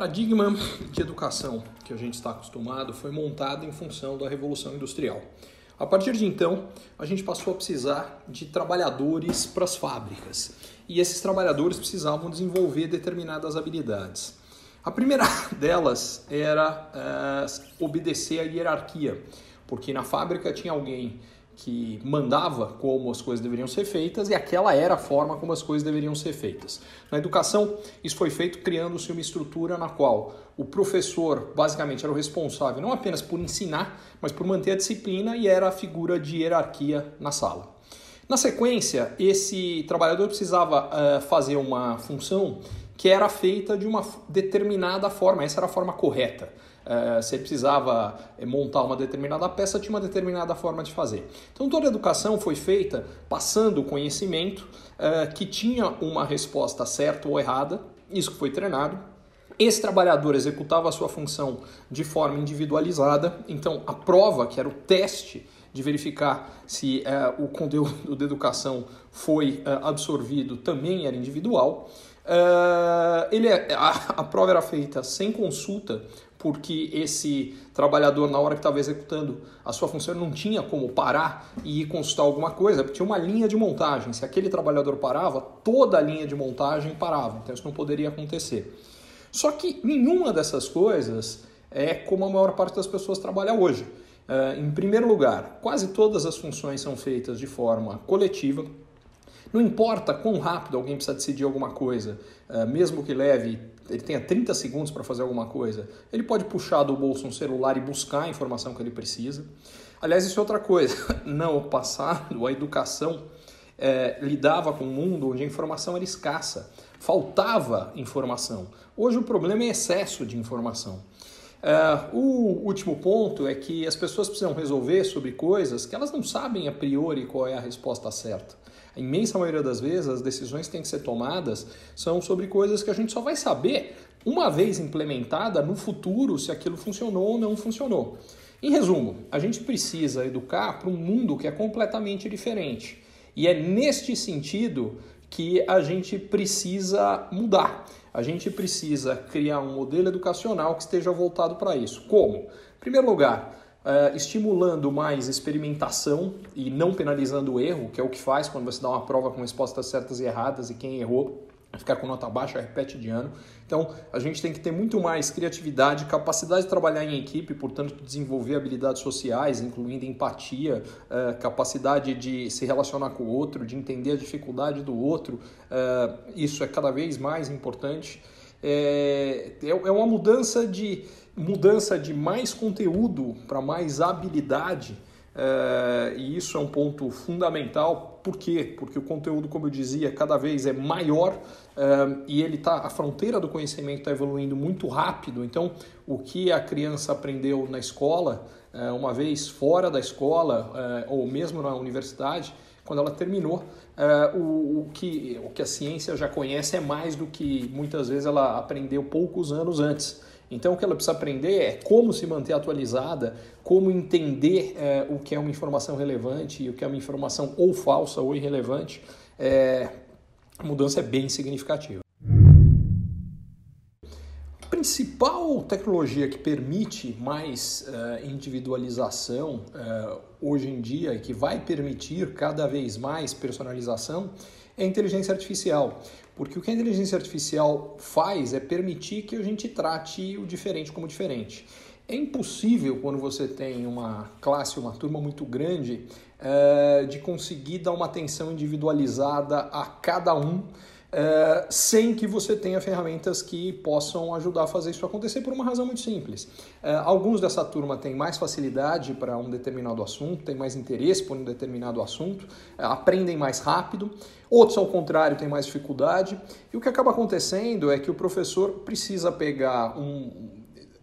paradigma de educação que a gente está acostumado foi montado em função da Revolução Industrial. A partir de então, a gente passou a precisar de trabalhadores para as fábricas. E esses trabalhadores precisavam desenvolver determinadas habilidades. A primeira delas era é, obedecer à hierarquia, porque na fábrica tinha alguém que mandava como as coisas deveriam ser feitas e aquela era a forma como as coisas deveriam ser feitas. Na educação, isso foi feito criando-se uma estrutura na qual o professor basicamente era o responsável não apenas por ensinar, mas por manter a disciplina e era a figura de hierarquia na sala. Na sequência, esse trabalhador precisava uh, fazer uma função que era feita de uma determinada forma, essa era a forma correta. Uh, você precisava eh, montar uma determinada peça, tinha uma determinada forma de fazer. Então toda a educação foi feita passando o conhecimento uh, que tinha uma resposta certa ou errada, isso que foi treinado. Esse trabalhador executava a sua função de forma individualizada, então a prova, que era o teste de verificar se uh, o conteúdo da educação foi absorvido, também era individual. ele, é, a, a prova era feita sem consulta porque esse trabalhador, na hora que estava executando a sua função, não tinha como parar e ir consultar alguma coisa, porque tinha uma linha de montagem. Se aquele trabalhador parava, toda a linha de montagem parava. Então isso não poderia acontecer. Só que nenhuma dessas coisas é como a maior parte das pessoas trabalha hoje. Uh, em primeiro lugar, quase todas as funções são feitas de forma coletiva. Não importa quão rápido alguém precisa decidir alguma coisa, uh, mesmo que leve ele tenha 30 segundos para fazer alguma coisa, ele pode puxar do bolso um celular e buscar a informação que ele precisa. Aliás, isso é outra coisa. Não, passado, a educação é, lidava com um mundo onde a informação era escassa, faltava informação. Hoje o problema é excesso de informação. É, o último ponto é que as pessoas precisam resolver sobre coisas que elas não sabem a priori qual é a resposta certa. A imensa maioria das vezes, as decisões que têm que ser tomadas são sobre coisas que a gente só vai saber uma vez implementada no futuro se aquilo funcionou ou não funcionou. Em resumo, a gente precisa educar para um mundo que é completamente diferente. E é neste sentido que a gente precisa mudar. A gente precisa criar um modelo educacional que esteja voltado para isso. Como? Em primeiro lugar, uh, estimulando mais experimentação e não penalizando o erro, que é o que faz quando você dá uma prova com respostas certas e erradas e quem errou ficar com nota baixa, repete de ano. Então, a gente tem que ter muito mais criatividade, capacidade de trabalhar em equipe, portanto, desenvolver habilidades sociais, incluindo empatia, uh, capacidade de se relacionar com o outro, de entender a dificuldade do outro. Uh, isso é cada vez mais importante. É, é, é uma mudança de mudança de mais conteúdo para mais habilidade, é, e isso é um ponto fundamental. Por quê? Porque o conteúdo, como eu dizia, cada vez é maior é, e ele tá, a fronteira do conhecimento está evoluindo muito rápido. Então, o que a criança aprendeu na escola, é, uma vez fora da escola ou mesmo na universidade, quando ela terminou, o, o, que, o que a ciência já conhece é mais do que muitas vezes ela aprendeu poucos anos antes. Então, o que ela precisa aprender é como se manter atualizada, como entender é, o que é uma informação relevante e o que é uma informação ou falsa ou irrelevante. É, a mudança é bem significativa. A principal tecnologia que permite mais uh, individualização uh, hoje em dia e que vai permitir cada vez mais personalização é a inteligência artificial. Porque o que a inteligência artificial faz é permitir que a gente trate o diferente como diferente. É impossível quando você tem uma classe, uma turma muito grande, é, de conseguir dar uma atenção individualizada a cada um é, sem que você tenha ferramentas que possam ajudar a fazer isso acontecer por uma razão muito simples. É, alguns dessa turma têm mais facilidade para um determinado assunto, têm mais interesse por um determinado assunto, é, aprendem mais rápido, outros, ao contrário, têm mais dificuldade. E o que acaba acontecendo é que o professor precisa pegar um,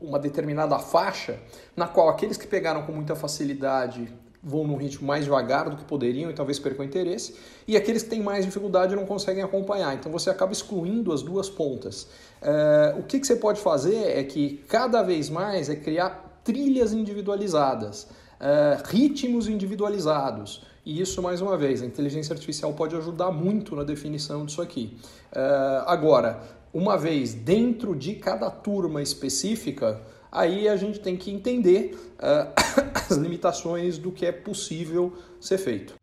uma determinada faixa na qual aqueles que pegaram com muita facilidade vão num ritmo mais devagar do que poderiam e talvez percam interesse, e aqueles que têm mais dificuldade não conseguem acompanhar. Então você acaba excluindo as duas pontas. É, o que, que você pode fazer é que cada vez mais é criar trilhas individualizadas, é, ritmos individualizados. E isso, mais uma vez, a inteligência artificial pode ajudar muito na definição disso aqui. É, agora, uma vez dentro de cada turma específica, aí a gente tem que entender uh, as limitações do que é possível ser feito.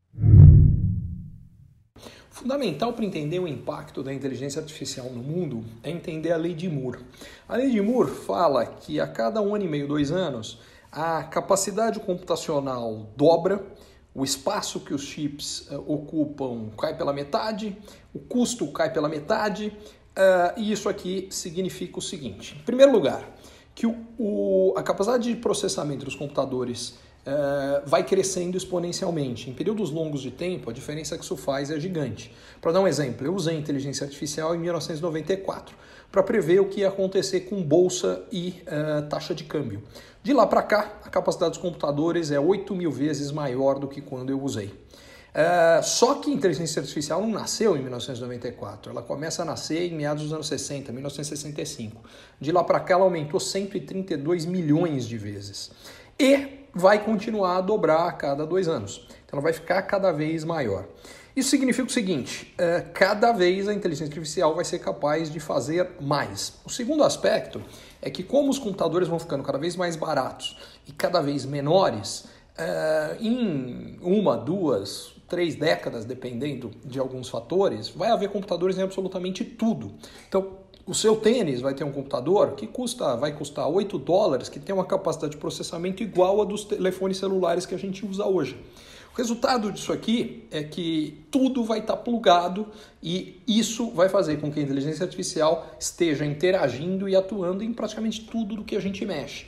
Fundamental para entender o impacto da inteligência artificial no mundo é entender a lei de Moore. A lei de Moore fala que a cada um ano e meio, dois anos, a capacidade computacional dobra, o espaço que os chips uh, ocupam cai pela metade, o custo cai pela metade, uh, e isso aqui significa o seguinte: em primeiro lugar, que o, o, a capacidade de processamento dos computadores uh, vai crescendo exponencialmente. Em períodos longos de tempo, a diferença que isso faz é gigante. Para dar um exemplo, eu usei inteligência artificial em 1994 para prever o que ia acontecer com bolsa e uh, taxa de câmbio. De lá para cá, a capacidade dos computadores é 8 mil vezes maior do que quando eu usei. Uh, só que a inteligência artificial não nasceu em 1994, ela começa a nascer em meados dos anos 60, 1965. De lá para cá, ela aumentou 132 milhões de vezes. E vai continuar a dobrar a cada dois anos. Então, ela vai ficar cada vez maior. Isso significa o seguinte: uh, cada vez a inteligência artificial vai ser capaz de fazer mais. O segundo aspecto é que, como os computadores vão ficando cada vez mais baratos e cada vez menores, uh, em uma, duas, três décadas, dependendo de alguns fatores, vai haver computadores em absolutamente tudo. Então, o seu tênis vai ter um computador que custa, vai custar 8 dólares, que tem uma capacidade de processamento igual a dos telefones celulares que a gente usa hoje. O resultado disso aqui é que tudo vai estar plugado e isso vai fazer com que a inteligência artificial esteja interagindo e atuando em praticamente tudo do que a gente mexe.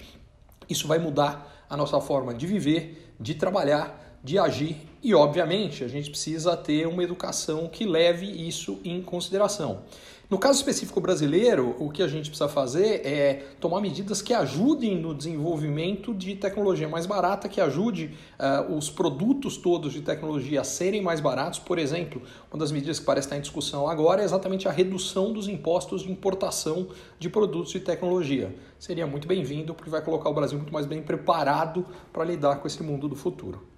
Isso vai mudar a nossa forma de viver, de trabalhar de agir e, obviamente, a gente precisa ter uma educação que leve isso em consideração. No caso específico brasileiro, o que a gente precisa fazer é tomar medidas que ajudem no desenvolvimento de tecnologia mais barata, que ajude uh, os produtos todos de tecnologia a serem mais baratos. Por exemplo, uma das medidas que parece estar em discussão agora é exatamente a redução dos impostos de importação de produtos de tecnologia. Seria muito bem-vindo, porque vai colocar o Brasil muito mais bem preparado para lidar com esse mundo do futuro.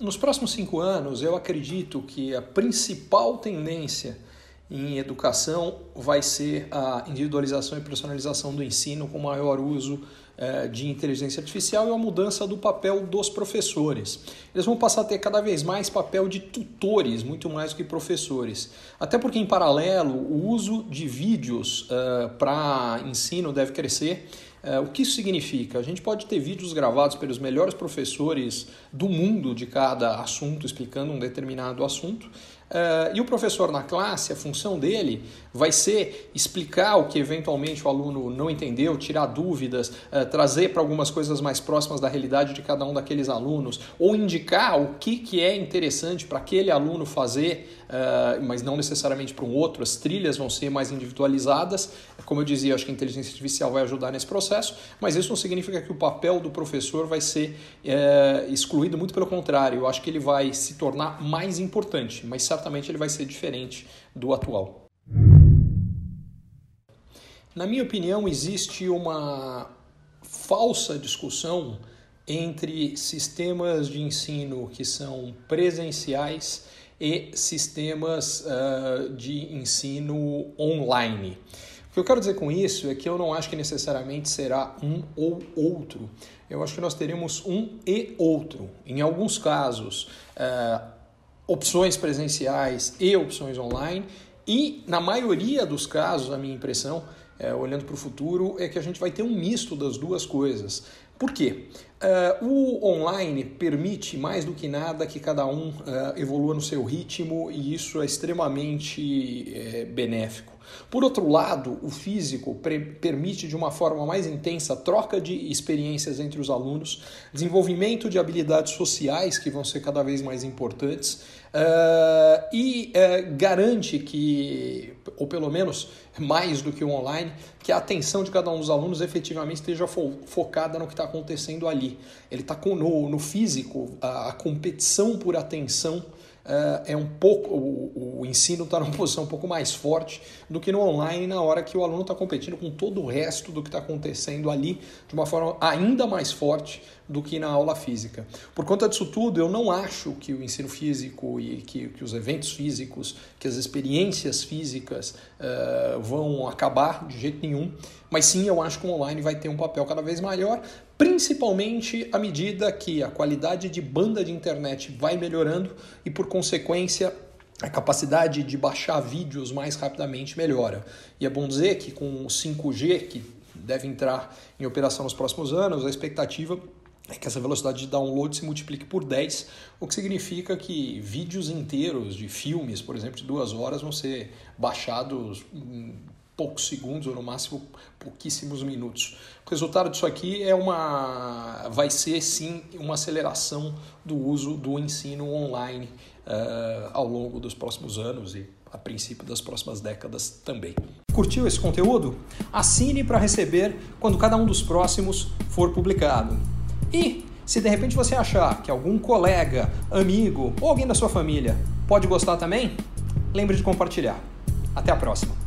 Nos próximos cinco anos, eu acredito que a principal tendência em educação vai ser a individualização e personalização do ensino com maior uso eh, de inteligência artificial e a mudança do papel dos professores. Eles vão passar a ter cada vez mais papel de tutores, muito mais do que professores. Até porque, em paralelo, o uso de vídeos uh, para ensino deve crescer o que isso significa? A gente pode ter vídeos gravados pelos melhores professores do mundo de cada assunto, explicando um determinado assunto, Uh, e o professor na classe, a função dele vai ser explicar o que eventualmente o aluno não entendeu, tirar dúvidas, uh, trazer para algumas coisas mais próximas da realidade de cada um daqueles alunos, ou indicar o que, que é interessante para aquele aluno fazer, uh, mas não necessariamente para um outro. As trilhas vão ser mais individualizadas. Como eu dizia, acho que a inteligência artificial vai ajudar nesse processo, mas isso não significa que o papel do professor vai ser excluído, muito pelo contrário, eu acho que ele vai se tornar mais importante, mas ele vai ser diferente do atual. Na minha opinião, existe uma falsa discussão entre sistemas de ensino que são presenciais e sistemas uh, de ensino online. O que eu quero dizer com isso é que eu não acho que necessariamente será um ou outro. Eu acho que nós teremos um e outro. Em alguns casos, uh, opções presenciais e opções online, e na maioria dos casos, a minha impressão, é, olhando para o futuro, é que a gente vai ter um misto das duas coisas. Por quê? Uh, o online permite mais do que nada que cada um uh, evolua no seu ritmo e isso é extremamente é, benéfico. Por outro lado, o físico permite de uma forma mais intensa troca de experiências entre os alunos, desenvolvimento de habilidades sociais que vão ser cada vez mais importantes Uh, e garante que, ou pelo menos mais do que o online, que a atenção de cada um dos alunos efetivamente esteja fo focada no que está acontecendo ali. Ele está no, no físico, a, a, competição por atenção é um pouco o, o ensino está numa posição um pouco mais forte do que no online na hora que o aluno está competindo com todo o resto do que está acontecendo ali de uma forma ainda mais forte do que na aula física. Por conta disso tudo, eu não acho que o ensino físico e que, que os eventos físicos, que as experiências físicas uh, vão acabar de jeito nenhum, mas sim eu acho que o online vai ter um papel cada vez maior, principalmente à medida que a qualidade de banda de internet vai melhorando e, por consequência, a capacidade de baixar vídeos mais rapidamente melhora. E é bom dizer que com o 5G, que deve entrar em operação nos próximos anos, a expectativa é que essa velocidade de download se multiplique por 10, o que significa que vídeos inteiros de filmes, por exemplo, de duas horas, vão ser baixados poucos segundos ou no máximo pouquíssimos minutos. O resultado disso aqui é uma, vai ser sim uma aceleração do uso do ensino online uh, ao longo dos próximos anos e a princípio das próximas décadas também. Curtiu esse conteúdo? Assine para receber quando cada um dos próximos for publicado. E se de repente você achar que algum colega, amigo ou alguém da sua família pode gostar também, lembre de compartilhar. Até a próxima!